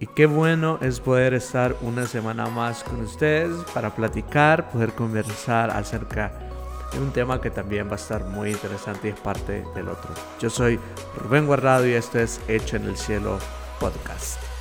Y qué bueno es poder estar una semana más con ustedes para platicar, poder conversar acerca de un tema que también va a estar muy interesante y es parte del otro. Yo soy Rubén Guardado y esto es Hecho en el Cielo Podcast.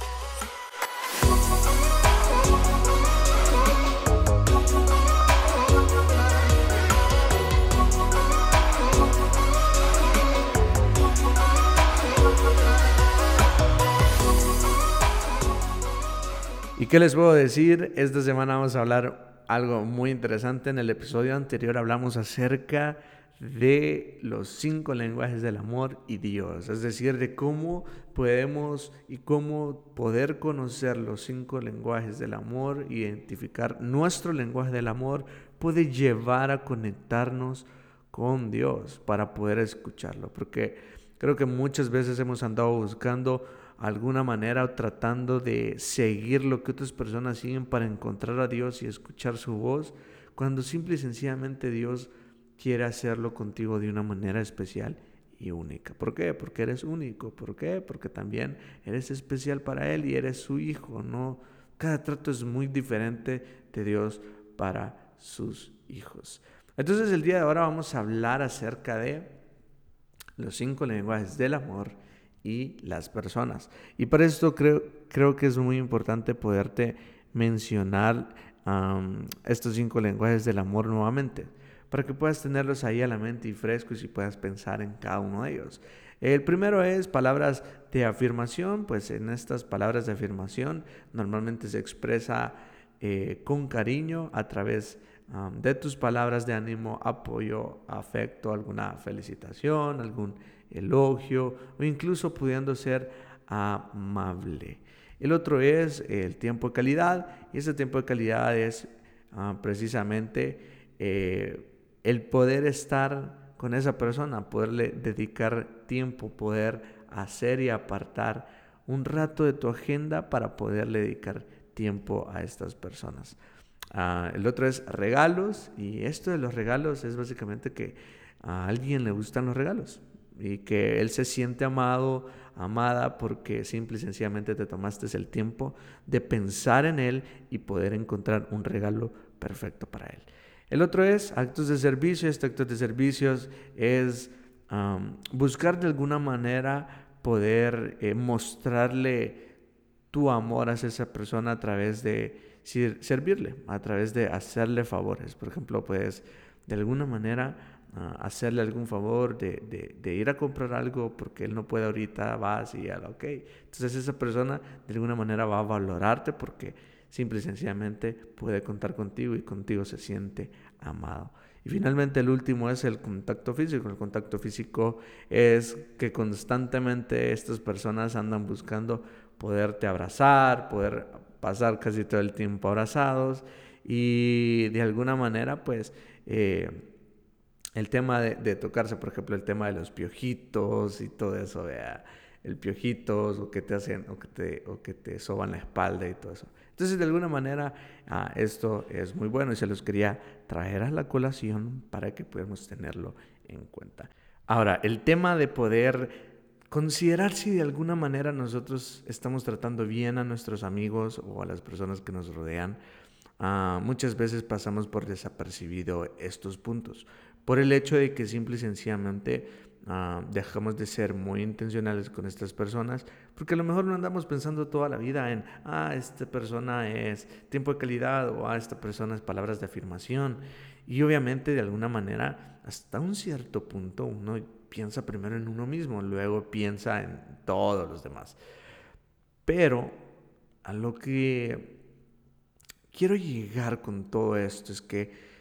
Qué les puedo decir? Esta semana vamos a hablar algo muy interesante. En el episodio anterior hablamos acerca de los cinco lenguajes del amor y Dios, es decir, de cómo podemos y cómo poder conocer los cinco lenguajes del amor, identificar nuestro lenguaje del amor, puede llevar a conectarnos con Dios para poder escucharlo, porque creo que muchas veces hemos andado buscando alguna manera tratando de seguir lo que otras personas siguen para encontrar a Dios y escuchar su voz, cuando simple y sencillamente Dios quiere hacerlo contigo de una manera especial y única. ¿Por qué? Porque eres único. ¿Por qué? Porque también eres especial para Él y eres su hijo. No, cada trato es muy diferente de Dios para sus hijos. Entonces el día de ahora vamos a hablar acerca de los cinco lenguajes del amor y las personas. Y para esto creo, creo que es muy importante poderte mencionar estos cinco lenguajes del amor nuevamente, para que puedas tenerlos ahí a la mente y frescos y puedas pensar en cada uno de ellos. El primero es palabras de afirmación, pues en estas palabras de afirmación normalmente se expresa eh, con cariño a través de tus palabras de ánimo, apoyo, afecto, alguna felicitación, algún elogio o incluso pudiendo ser amable. El otro es el tiempo de calidad y ese tiempo de calidad es ah, precisamente eh, el poder estar con esa persona, poderle dedicar tiempo, poder hacer y apartar un rato de tu agenda para poderle dedicar tiempo a estas personas. Ah, el otro es regalos y esto de los regalos es básicamente que a alguien le gustan los regalos y que él se siente amado, amada, porque simple y sencillamente te tomaste el tiempo de pensar en él y poder encontrar un regalo perfecto para él. El otro es actos de servicio. Este actos de servicios es buscar de alguna manera poder eh, mostrarle tu amor hacia esa persona a través de servirle, a través de hacerle favores. Por ejemplo, puedes de alguna manera hacerle algún favor, de, de, ir a comprar algo porque él no puede ahorita, vas y ya, ok. Entonces esa persona de alguna manera va a valorarte porque simple y sencillamente puede contar contigo y contigo se siente amado. Y finalmente el último es el contacto físico. El contacto físico es que constantemente estas personas andan buscando poderte abrazar, poder pasar casi todo el tiempo abrazados y de alguna manera pues... Eh, el tema de, tocarse, por ejemplo, el tema de los piojitos y todo eso, el piojitos o que te hacen o que te, o que te soban la espalda y todo eso. Entonces, de alguna manera, ah, esto es muy bueno y se los quería traer a la colación para que podamos tenerlo en cuenta. Ahora, el tema de poder considerar si de alguna manera nosotros estamos tratando bien a nuestros amigos o a las personas que nos rodean, ah, muchas veces pasamos por desapercibido estos puntos por el hecho de que simple y sencillamente ah, dejamos de ser muy intencionales con estas personas, porque a lo mejor no andamos pensando toda la vida en, ah, esta persona es tiempo de calidad o ah, esta persona es palabras de afirmación. Y obviamente de alguna manera, hasta un cierto punto, uno piensa primero en uno mismo, luego piensa en todos los demás. Pero a lo que quiero llegar con todo esto es que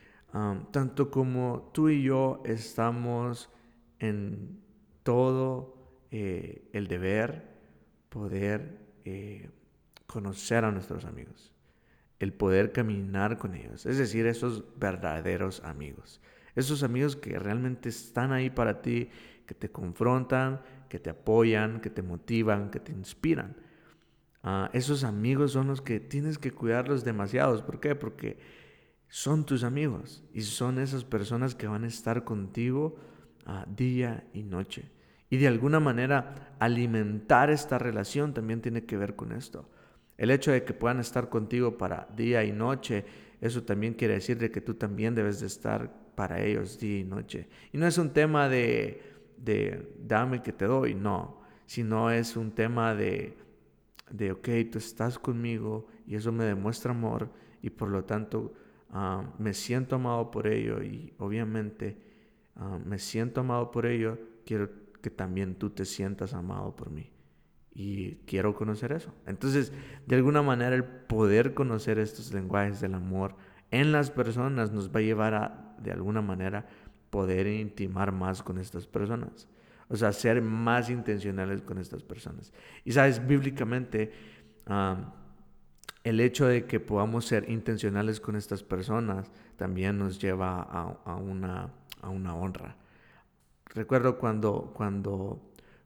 tanto como tú y yo estamos en todo eh, el deber poder eh, conocer a nuestros amigos, el poder caminar con ellos, es decir, esos verdaderos amigos, esos amigos que realmente están ahí para ti, que te confrontan, que te apoyan, que te motivan, que te inspiran. Ah, esos amigos son los que tienes que cuidarlos demasiados. ¿Por qué? Porque son tus amigos y son esas personas que van a estar contigo ah, día y noche. Y de alguna manera alimentar esta relación también tiene que ver con esto. El hecho de que puedan estar contigo para día y noche, eso también quiere decir de que tú también debes de estar para ellos día y noche. Y no es un tema de, de dame que te doy, no, sino es un tema de, de, ok, tú estás conmigo y eso me demuestra amor y por lo tanto ah, me siento amado por ello y obviamente ah, me siento amado por ello, quiero que también tú te sientas amado por mí y quiero conocer eso. Entonces, de alguna manera, el poder conocer estos lenguajes del amor en las personas nos va a llevar a, de alguna manera, poder intimar más con estas personas. O sea, ser más intencionales con estas personas. Y sabes, bíblicamente, el hecho de que podamos ser intencionales con estas personas también nos lleva a, una, a una honra. Recuerdo cuando, cuando,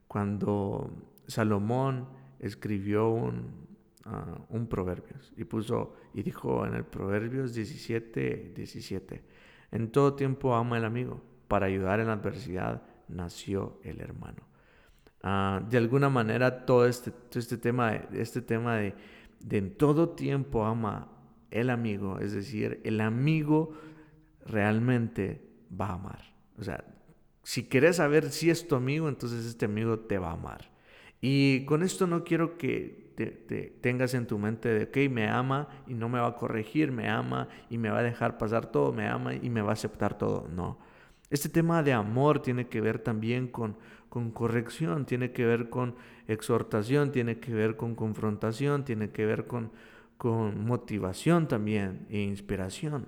cuando Salomón escribió un, uh, un Proverbios y puso y dijo en el Proverbios 17, 17, en todo tiempo ama el amigo, para ayudar en la adversidad nació el hermano. Uh, de alguna manera todo este, todo este tema, este tema de, de en todo tiempo ama el amigo, es decir, el amigo realmente va a amar. O sea, si quieres saber si es tu amigo, entonces este amigo te va a amar. Y con esto no quiero que te, tengas en tu mente de, ok, me ama y no me va a corregir, me ama y me va a dejar pasar todo, me ama y me va a aceptar todo. No. Este tema de amor tiene que ver también con, con corrección, tiene que ver con exhortación, tiene que ver con confrontación, tiene que ver con, con motivación también e inspiración.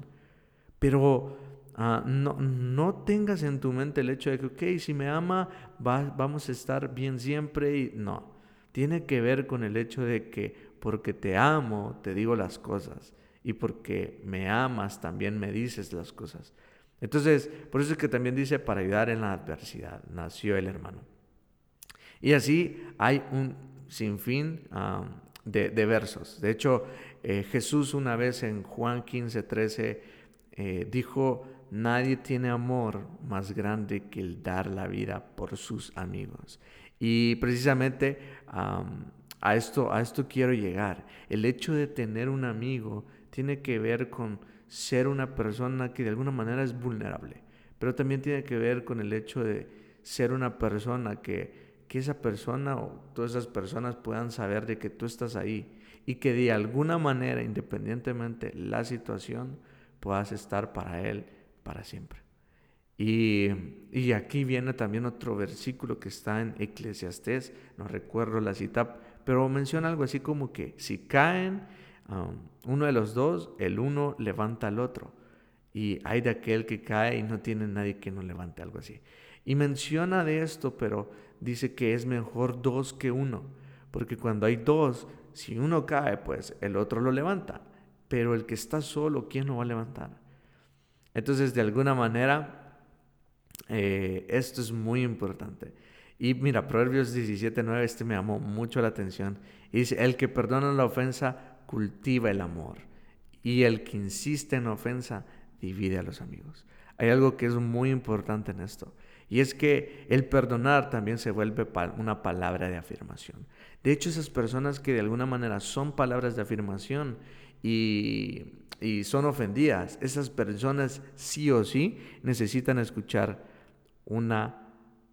Pero Ah, no, no tengas en tu mente el hecho de que, ok, si me ama, vamos a estar bien siempre. Y no, tiene que ver con el hecho de que porque te amo, te digo las cosas. Y porque me amas, también me dices las cosas. Entonces, por eso es que también dice, para ayudar en la adversidad, nació el hermano. Y así hay un sinfín de, de, versos. De hecho, eh, Jesús una vez en Juan 15, 13 eh, dijo, Nadie tiene amor más grande que el dar la vida por sus amigos. Y precisamente a, esto, a esto quiero llegar. El hecho de tener un amigo tiene que ver con ser una persona que de alguna manera es vulnerable, pero también tiene que ver con el hecho de ser una persona que, que esa persona o todas esas personas puedan saber de que tú estás ahí y que de alguna manera, independientemente la situación, puedas estar para él para siempre. Y, y, aquí viene también otro versículo que está en Eclesiastés, no recuerdo la cita, pero menciona algo así como que si caen um, uno de los dos, el uno levanta al otro. Y hay de aquel que cae y no tiene nadie que no levante algo así. Y menciona de esto, pero dice que es mejor dos que uno, porque cuando hay dos, si uno cae, pues el otro lo levanta, pero el que está solo, ¿quién lo va a levantar? Entonces, de alguna manera, eh, esto es muy importante. Y mira, Proverbios 17.9, este me llamó mucho la atención. Y dice, el que perdona la ofensa cultiva el amor. Y el que insiste en ofensa divide a los amigos. Hay algo que es muy importante en esto. Y es que el perdonar también se vuelve una palabra de afirmación. De hecho, esas personas que de alguna manera son palabras de afirmación y, son ofendidas, esas personas sí o sí necesitan escuchar una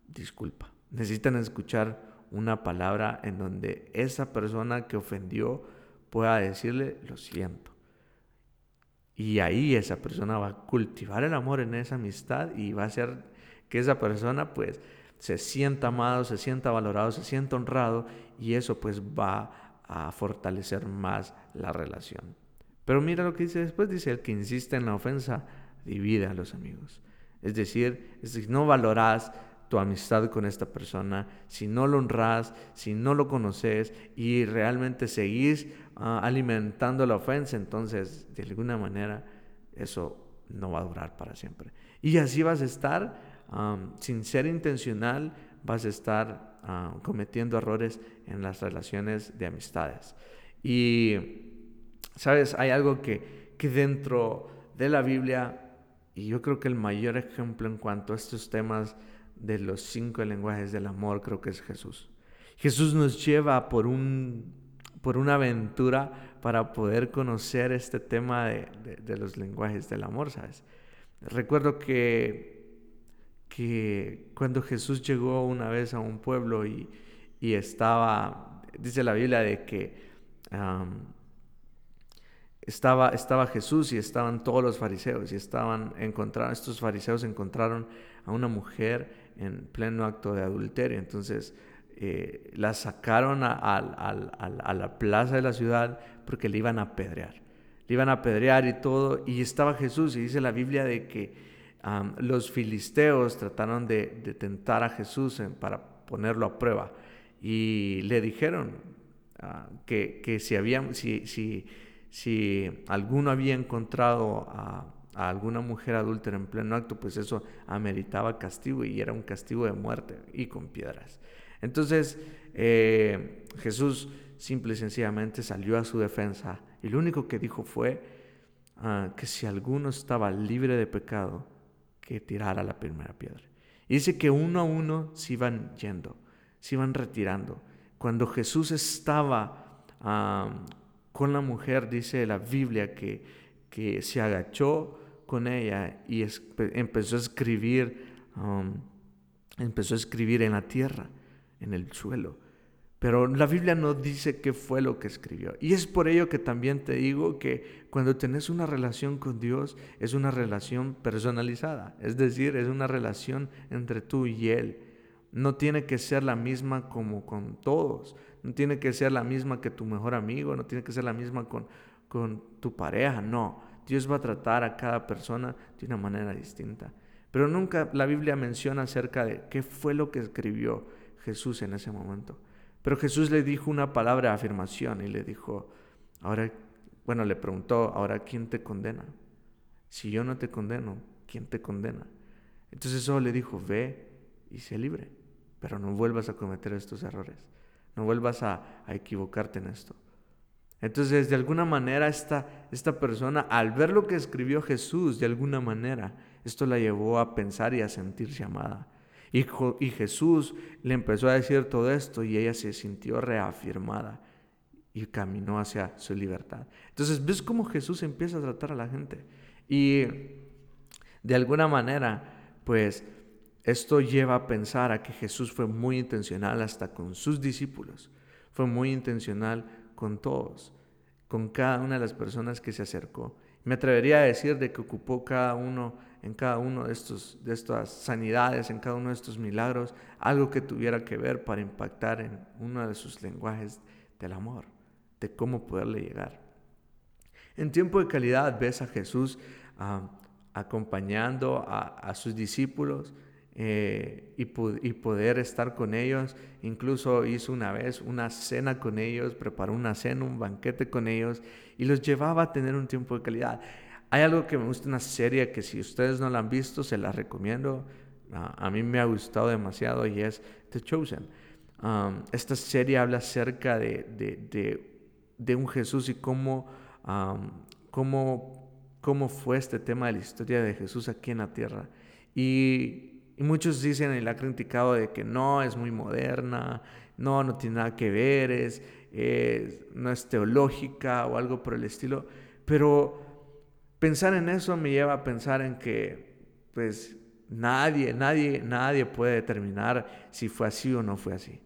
disculpa, necesitan escuchar una palabra en donde esa persona que ofendió pueda decirle lo siento. Y ahí esa persona va a cultivar el amor en esa amistad y va a hacer que esa persona pues se sienta amado, se sienta valorado, se sienta honrado y eso pues va a fortalecer más la relación. Pero mira lo que dice después, dice, el que insiste en la ofensa divide a los amigos. Es decir, si no valoras tu amistad con esta persona, si no lo honras, si no lo conoces y realmente seguís ah, alimentando la ofensa, entonces de alguna manera eso no va a durar para siempre. Y así vas a estar, sin ser intencional, vas a estar Ah, cometiendo errores en las relaciones de amistades. Y, ¿sabes? Hay algo que, que dentro de la Biblia, y yo creo que el mayor ejemplo en cuanto a estos temas de los cinco lenguajes del amor, creo que es Jesús. Jesús nos lleva por un, por una aventura para poder conocer este tema de, los lenguajes del amor, ¿sabes? Recuerdo que, que cuando Jesús llegó una vez a un pueblo y, estaba, dice la Biblia, de que estaba, estaba Jesús y estaban todos los fariseos y estaban encontraron, estos fariseos encontraron a una mujer en pleno acto de adulterio. Entonces eh, la sacaron a, la plaza de la ciudad porque le iban a apedrear. Le iban a apedrear y todo. Y estaba Jesús y dice la Biblia de que los filisteos trataron de, tentar a Jesús para ponerlo a prueba. Y le dijeron ah, que, si alguno había encontrado a, alguna mujer adúltera en pleno acto, pues eso ameritaba castigo y era un castigo de muerte y con piedras. Entonces eh, Jesús simple y sencillamente salió a su defensa y lo único que dijo fue ah, que si alguno estaba libre de pecado, que tirara la primera piedra. Y dice que uno a uno se iban yendo, se iban retirando. Cuando Jesús estaba con la mujer, dice la Biblia, que, que se agachó con ella y empezó a escribir, empezó a escribir en la tierra, en el suelo. Pero la Biblia no dice qué fue lo que escribió. Y es por ello que también te digo que cuando tenés una relación con Dios es una relación personalizada. Es decir, es una relación entre tú y Él. No tiene que ser la misma como con todos. No tiene que ser la misma que tu mejor amigo, no tiene que ser la misma con, con tu pareja, no. Dios va a tratar a cada persona de una manera distinta. Pero nunca la Biblia menciona acerca de qué fue lo que escribió Jesús en ese momento. Pero Jesús le dijo una palabra de afirmación y le dijo, ahora, bueno, le preguntó, ahora, ¿quién te condena? Si yo no te condeno, ¿quién te condena? Entonces eso le dijo, ve y sé libre, pero no vuelvas a cometer estos errores. No vuelvas a, equivocarte en esto. Entonces, de alguna manera, esta, esta persona, al ver lo que escribió Jesús, de alguna manera, esto la llevó a pensar y a sentirse amada. Y, Jesús le empezó a decir todo esto y ella se sintió reafirmada y caminó hacia su libertad. Entonces, ¿ves cómo Jesús empieza a tratar a la gente? Y de alguna manera, pues esto lleva a pensar a que Jesús fue muy intencional hasta con sus discípulos, fue muy intencional con todos, con cada una de las personas que se acercó. Me atrevería a decir de que ocupó cada uno en cada uno de estos de estas sanidades, en cada uno de estos milagros, algo que tuviera que ver para impactar en uno de sus lenguajes del amor, de cómo poderle llegar. En tiempo de calidad ves a Jesús ah, acompañando a sus discípulos, eh, y, poder estar con ellos. Incluso hizo una vez una cena con ellos, preparó una cena, un banquete con ellos y los llevaba a tener un tiempo de calidad. Hay algo que me gusta, una serie que si ustedes no la han visto, se la recomiendo. a mí me ha gustado demasiado y es The Chosen. Esta serie habla acerca de, de, un Jesús y cómo, cómo, cómo fue este tema de la historia de Jesús aquí en la tierra. Y muchos dicen y la han criticado de que no, es muy moderna, no, no tiene nada que ver, es, no es teológica o algo por el estilo. Pero pensar en eso me lleva a pensar en que, pues, nadie, nadie, nadie puede determinar si fue así o no fue así.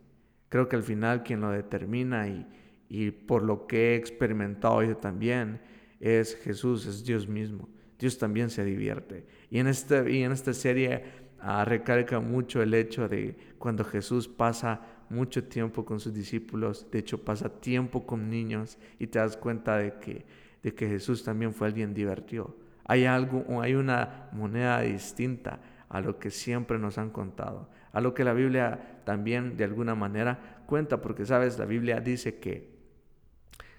Creo que al final quien lo determina y, y por lo que he experimentado yo también es Jesús, es Dios mismo. Dios también se divierte. Y en, este, y en esta serie Ah, recarga mucho el hecho de cuando Jesús pasa mucho tiempo con sus discípulos, de hecho pasa tiempo con niños y te das cuenta de que, de que Jesús también fue alguien divertido. Hay algo, hay una moneda distinta a lo que siempre nos han contado, a lo que la Biblia también de alguna manera cuenta, porque sabes, la Biblia dice que,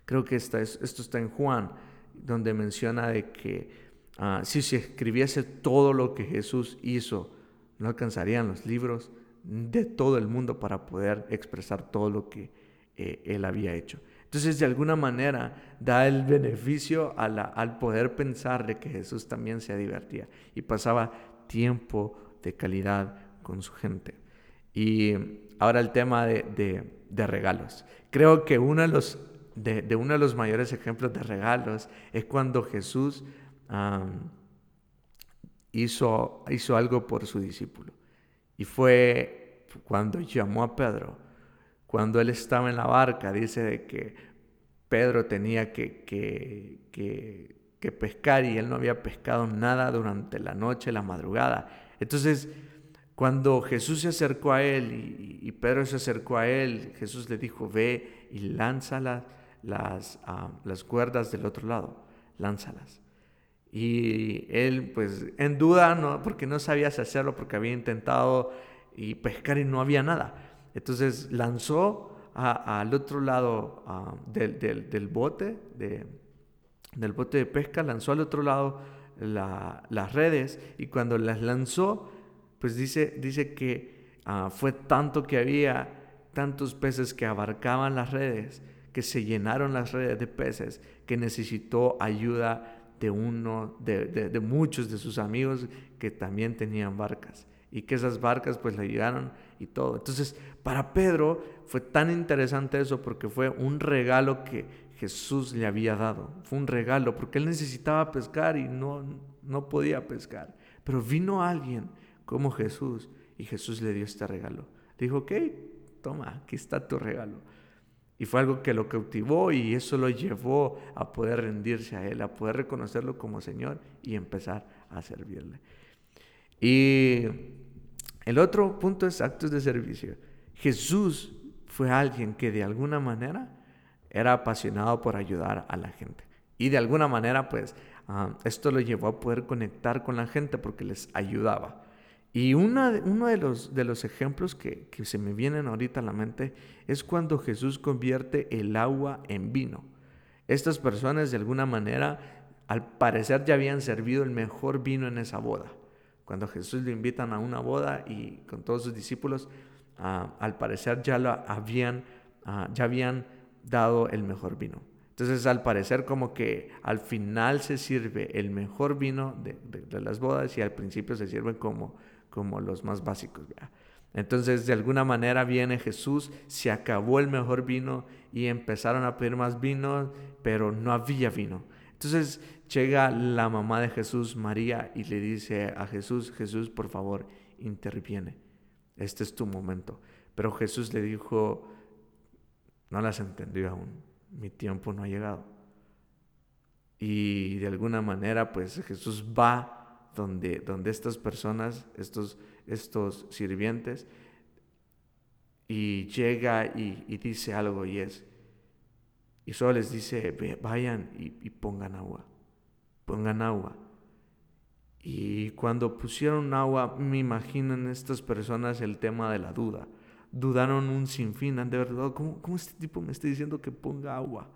creo que esto está en Juan, donde menciona de que ah, si se escribiese todo lo que Jesús hizo, no alcanzarían los libros de todo el mundo para poder expresar todo lo que eh, él había hecho. Entonces, de alguna manera, da el beneficio al poder pensar de que Jesús también se divertía y pasaba tiempo de calidad con su gente. Y ahora el tema de, regalos. Creo que uno de los mayores ejemplos de regalos es cuando Jesús hizo, hizo algo por su discípulo. Y fue cuando llamó a Pedro, cuando él estaba en la barca, dice que Pedro tenía que, que, pescar y él no había pescado nada durante la noche, la madrugada. Entonces, cuando Jesús se acercó a él y, Pedro se acercó a él, Jesús le dijo, ve y lanza las, ah, las cuerdas del otro lado, lánzalas. Y él, pues, en duda, no, porque no sabía hacerlo, porque había intentado y pescar y no había nada. Entonces lanzó al otro lado ah, del, bote, de, del bote de pesca, lanzó al otro lado las redes y cuando las lanzó, pues dice, dice que ah, fue tanto que había tantos peces que abarcaban las redes, que se llenaron las redes de peces, que necesitó ayuda de uno, de, muchos de sus amigos que también tenían barcas y que esas barcas pues le ayudaron y todo. Entonces, para Pedro fue tan interesante eso porque fue un regalo que Jesús le había dado. Fue un regalo porque él necesitaba pescar y no, no podía pescar. Pero vino alguien como Jesús y Jesús le dio este regalo. Dijo, ok, toma, aquí está tu regalo. Y fue algo que lo cautivó y eso lo llevó a poder rendirse a Él, a poder reconocerlo como Señor y empezar a servirle. Y el otro punto es actos de servicio. Jesús fue alguien que de alguna manera era apasionado por ayudar a la gente. Y de alguna manera, pues, ah, esto lo llevó a poder conectar con la gente porque les ayudaba. Y uno de los, de los ejemplos que, que, se me vienen ahorita a la mente es cuando Jesús convierte el agua en vino. Estas personas de alguna manera, al parecer, ya habían servido el mejor vino en esa boda. Cuando Jesús le invitan a una boda y con todos sus discípulos, ah, al parecer ya, lo habían, ah, ya habían dado el mejor vino. Entonces, al parecer, como que al final se sirve el mejor vino de, las bodas y al principio se sirven como como los más básicos. Entonces, de alguna manera viene Jesús, se acabó el mejor vino y empezaron a pedir más vino, pero no había vino. Entonces llega la mamá de Jesús, María, y le dice a Jesús, Jesús, por favor, interviene. Este es tu momento. Pero Jesús le dijo, no las entendió aún, mi tiempo no ha llegado. Y de alguna manera, pues Jesús va donde, donde estas personas, estos, estos sirvientes, y llega y, dice algo y es, y solo les dice, vayan y, y pongan agua, pongan agua. Y cuando pusieron agua, me imagino en estas personas el tema de la duda. Dudaron un sinfín, de verdad, ¿cómo, ¿cómo, este tipo me está diciendo que ponga agua?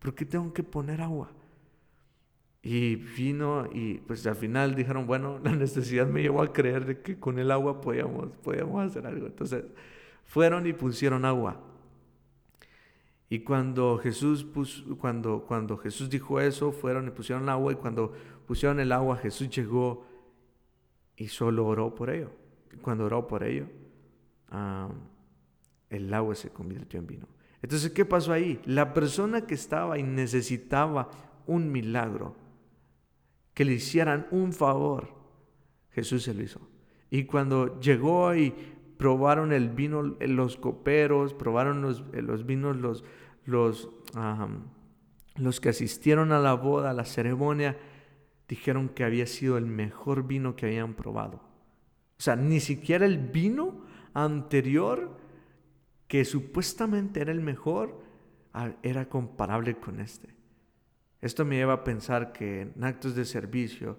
¿Por qué tengo que poner agua? Y vino y pues al final dijeron, bueno, la necesidad me llevó a creer que con el agua podíamos, podíamos hacer algo. Entonces fueron y pusieron agua. Y cuando Jesús, puso, cuando, cuando Jesús dijo eso, fueron y pusieron agua y cuando pusieron el agua, Jesús llegó y solo oró por ello. cuando oró por ello, el agua se convirtió en vino. Entonces, ¿qué pasó ahí? La persona que estaba y necesitaba un milagro, que le hicieran un favor, Jesús se lo hizo. Y cuando llegó y probaron el vino, los coperos, probaron los, los vinos, los, los, los que asistieron a la boda, a la ceremonia, dijeron que había sido el mejor vino que habían probado. O sea, ni siquiera el vino anterior, que supuestamente era el mejor, era comparable con este. Esto me lleva a pensar que en actos de servicio,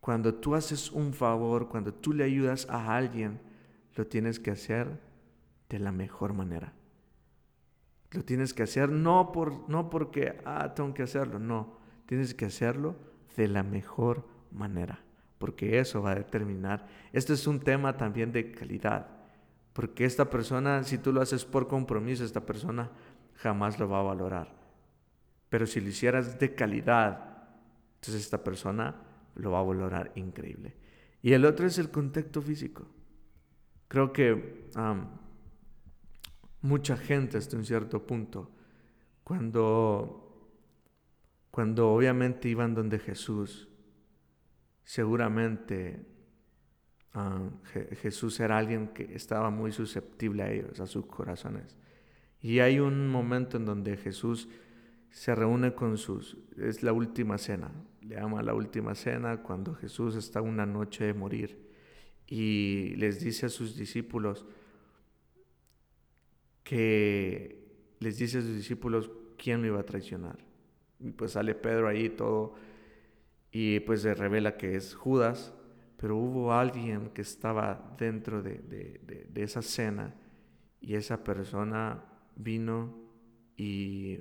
cuando tú haces un favor, cuando tú le ayudas a alguien, lo tienes que hacer de la mejor manera. Lo tienes que hacer no, por, no porque, ah, tengo que hacerlo, no. Tienes que hacerlo de la mejor manera, porque eso va a determinar. Este es un tema también de calidad, porque esta persona, si tú lo haces por compromiso, esta persona jamás lo va a valorar. Pero si lo hicieras de calidad, entonces esta persona lo va a valorar increíble. Y el otro es el contacto físico. Creo que mucha gente hasta un cierto punto cuando, cuando obviamente iban donde Jesús, seguramente Jesús era alguien que estaba muy susceptible a ellos, a sus corazones. Y hay un momento en donde Jesús se reúne con sus, es la última cena, le llama la última cena cuando Jesús está una noche de morir y les dice a sus discípulos que les dice a sus discípulos quién lo iba a traicionar. Y pues sale Pedro ahí todo y pues se revela que es Judas, pero hubo alguien que estaba dentro de, de esa cena y esa persona vino y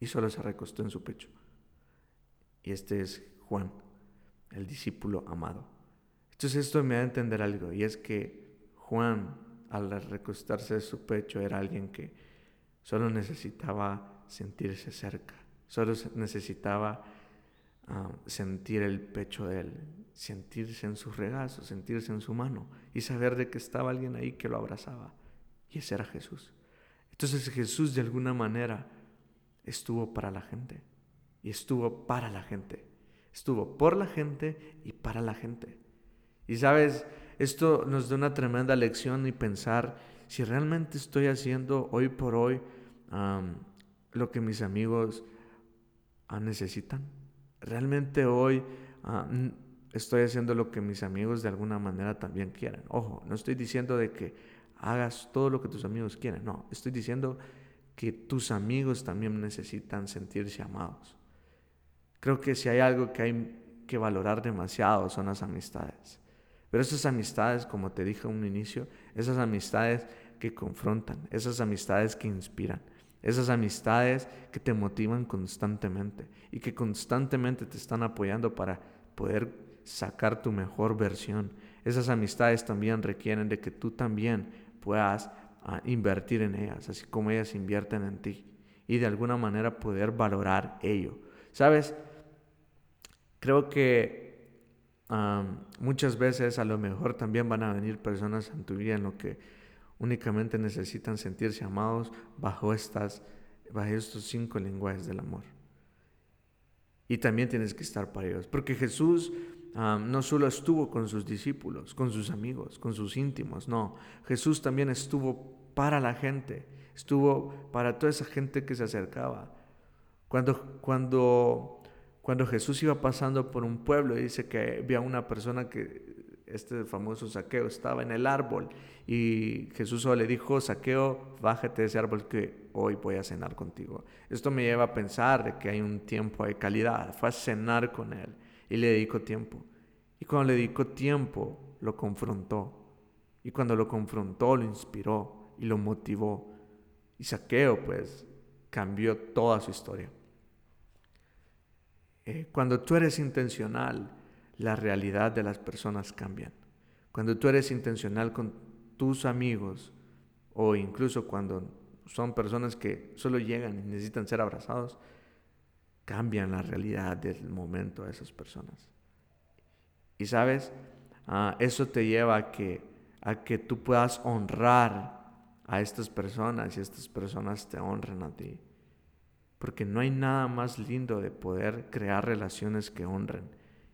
y solo se recostó en su pecho. Y este es Juan, el discípulo amado. Entonces esto me da a entender algo, y es que Juan, al recostarse en su pecho, era alguien que solo necesitaba sentirse cerca, solo necesitaba ah, sentir el pecho de él, sentirse en su regazo, sentirse en su mano y saber de que estaba alguien ahí que lo abrazaba. Y ese era Jesús. Entonces Jesús de alguna manera estuvo para la gente. Y estuvo para la gente. Estuvo por la gente y para la gente. Y sabes, esto nos da una tremenda lección y pensar si realmente estoy haciendo hoy por hoy lo que mis amigos ah, necesitan. Realmente hoy ah, estoy haciendo lo que mis amigos de alguna manera también quieren. Ojo, no estoy diciendo de que hagas todo lo que tus amigos quieren. No, estoy diciendo que tus amigos también necesitan sentirse amados. Creo que si hay algo que hay que valorar demasiado son las amistades. Pero esas amistades, como te dije en un inicio, esas amistades que confrontan, esas amistades que inspiran, esas amistades que te motivan constantemente y que constantemente te están apoyando para poder sacar tu mejor versión. Esas amistades también requieren de que tú también puedas a invertir en ellas, así como ellas invierten en ti. Y de alguna manera poder valorar ello. ¿Sabes? Creo que muchas veces a lo mejor también van a venir personas en tu vida en lo que únicamente necesitan sentirse amados bajo, estas, bajo estos cinco lenguajes del amor. Y también tienes que estar para ellos. Porque Jesús no solo estuvo con sus discípulos, con sus amigos, con sus íntimos, no, Jesús también estuvo para la gente, estuvo para toda esa gente que se acercaba. Cuando, cuando, cuando Jesús iba pasando por un pueblo, dice que había una persona que, este famoso saqueo, estaba en el árbol y Jesús le dijo, saqueo, bájate de ese árbol que hoy voy a cenar contigo. Esto me lleva a pensar que hay un tiempo de calidad, fue a cenar con él y le dedicó tiempo. Y cuando le dedicó tiempo, lo confrontó. Y cuando lo confrontó, lo inspiró y lo motivó. Y Saqueo, pues, cambió toda su historia. Eh, cuando tú eres intencional, la realidad de las personas cambian. Cuando tú eres intencional con tus amigos, o incluso cuando son personas que solo llegan y necesitan ser abrazados, cambian la realidad del momento a esas personas. Y sabes, ah, eso te lleva a que, a que tú puedas honrar a estas personas y estas personas te honren a ti. Porque no hay nada más lindo de poder crear relaciones que honren.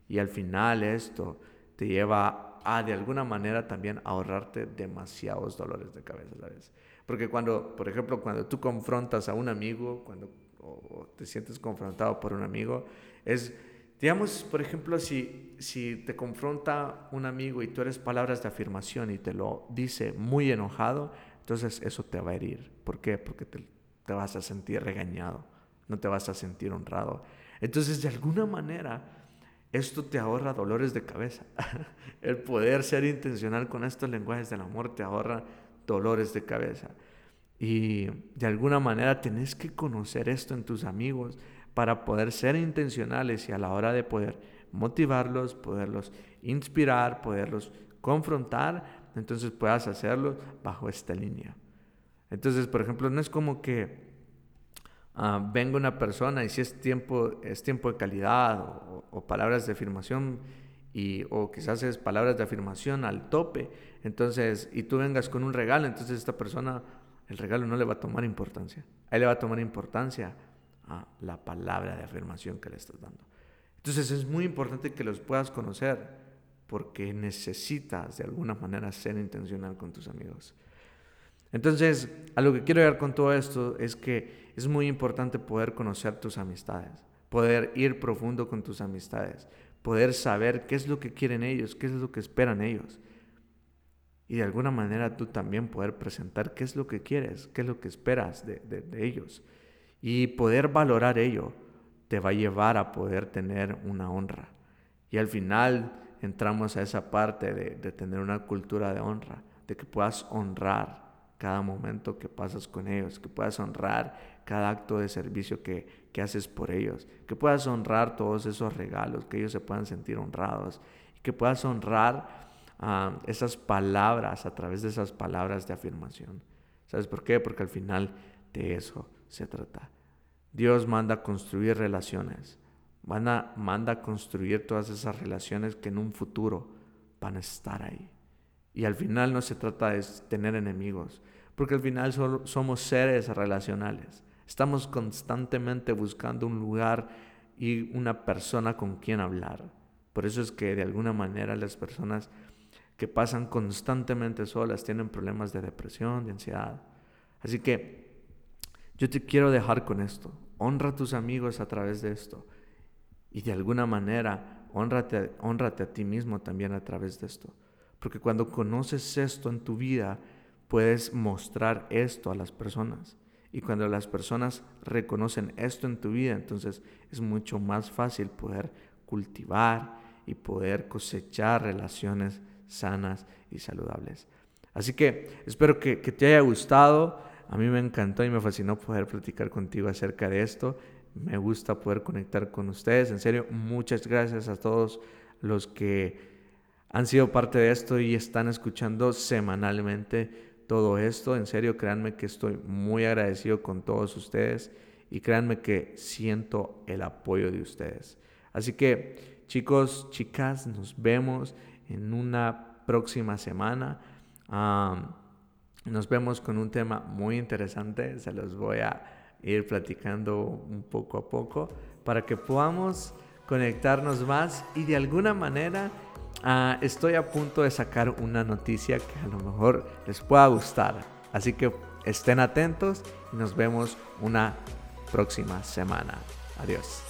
Y al final esto te lleva a de alguna manera también ahorrarte demasiados dolores de cabeza, ¿sabes? Porque cuando, por ejemplo, cuando tú confrontas a un amigo, cuando o, te sientes confrontado por un amigo, es, digamos, por ejemplo, si, si te confronta un amigo y tú eres palabras de afirmación y te lo dice muy enojado, entonces eso te va a herir. ¿Por qué? Porque te, te vas a sentir regañado, no te vas a sentir honrado. Entonces, de alguna manera, esto te ahorra dolores de cabeza. El poder ser intencional con estos lenguajes del amor te ahorra dolores de cabeza. Y de alguna manera tenés que conocer esto en tus amigos para poder ser intencionales y a la hora de poder motivarlos, poderlos inspirar, poderlos confrontar, entonces puedas hacerlo bajo esta línea. Entonces, por ejemplo, no es como que ah, venga una persona y si es tiempo, es tiempo de calidad o, palabras de afirmación y, o quizás es palabras de afirmación al tope, entonces, y tú vengas con un regalo, entonces esta persona el regalo no le va a tomar importancia. A él le va a tomar importancia a la palabra de afirmación que le estás dando. Entonces es muy importante que los puedas conocer porque necesitas de alguna manera ser intencional con tus amigos. Entonces, a lo que quiero llegar con todo esto es que es muy importante poder conocer tus amistades, poder ir profundo con tus amistades, poder saber qué es lo que quieren ellos, qué es lo que esperan ellos. Y de alguna manera tú también poder presentar qué es lo que quieres, qué es lo que esperas de, ellos. Y poder valorar ello te va a llevar a poder tener una honra. Y al final entramos a esa parte de, de tener una cultura de honra, de que puedas honrar cada momento que pasas con ellos, que puedas honrar cada acto de servicio que, que haces por ellos, que puedas honrar todos esos regalos, que ellos se puedan sentir honrados y que puedas honrar ah, esas palabras a través de esas palabras de afirmación. ¿Sabes por qué? Porque al final de eso se trata. Dios manda construir relaciones, manda, manda construir todas esas relaciones que en un futuro van a estar ahí. Y al final no se trata de tener enemigos, porque al final somos seres relacionales. Estamos constantemente buscando un lugar y una persona con quien hablar. Por eso es que de alguna manera las personas que pasan constantemente solas tienen problemas de depresión, de ansiedad. Así que yo te quiero dejar con esto. Honra a tus amigos a través de esto. Y de alguna manera, honrate, honrate a ti mismo también a través de esto. Porque cuando conoces esto en tu vida, puedes mostrar esto a las personas. Y cuando las personas reconocen esto en tu vida, entonces es mucho más fácil poder cultivar y poder cosechar relaciones sanas y saludables. Así que espero que, te haya gustado. A mí me encantó y me fascinó poder platicar contigo acerca de esto. Me gusta poder conectar con ustedes. En serio, muchas gracias a todos los que han sido parte de esto y están escuchando semanalmente todo esto. En serio, créanme que estoy muy agradecido con todos ustedes y créanme que siento el apoyo de ustedes. Así que chicos, chicas, nos vemos en una próxima semana. nos vemos con un tema muy interesante. Se los voy a ir platicando un poco a poco para que podamos conectarnos más y de alguna manera Ah, estoy a punto de sacar una noticia que a lo mejor les pueda gustar. Así que estén atentos y nos vemos una próxima semana. Adiós.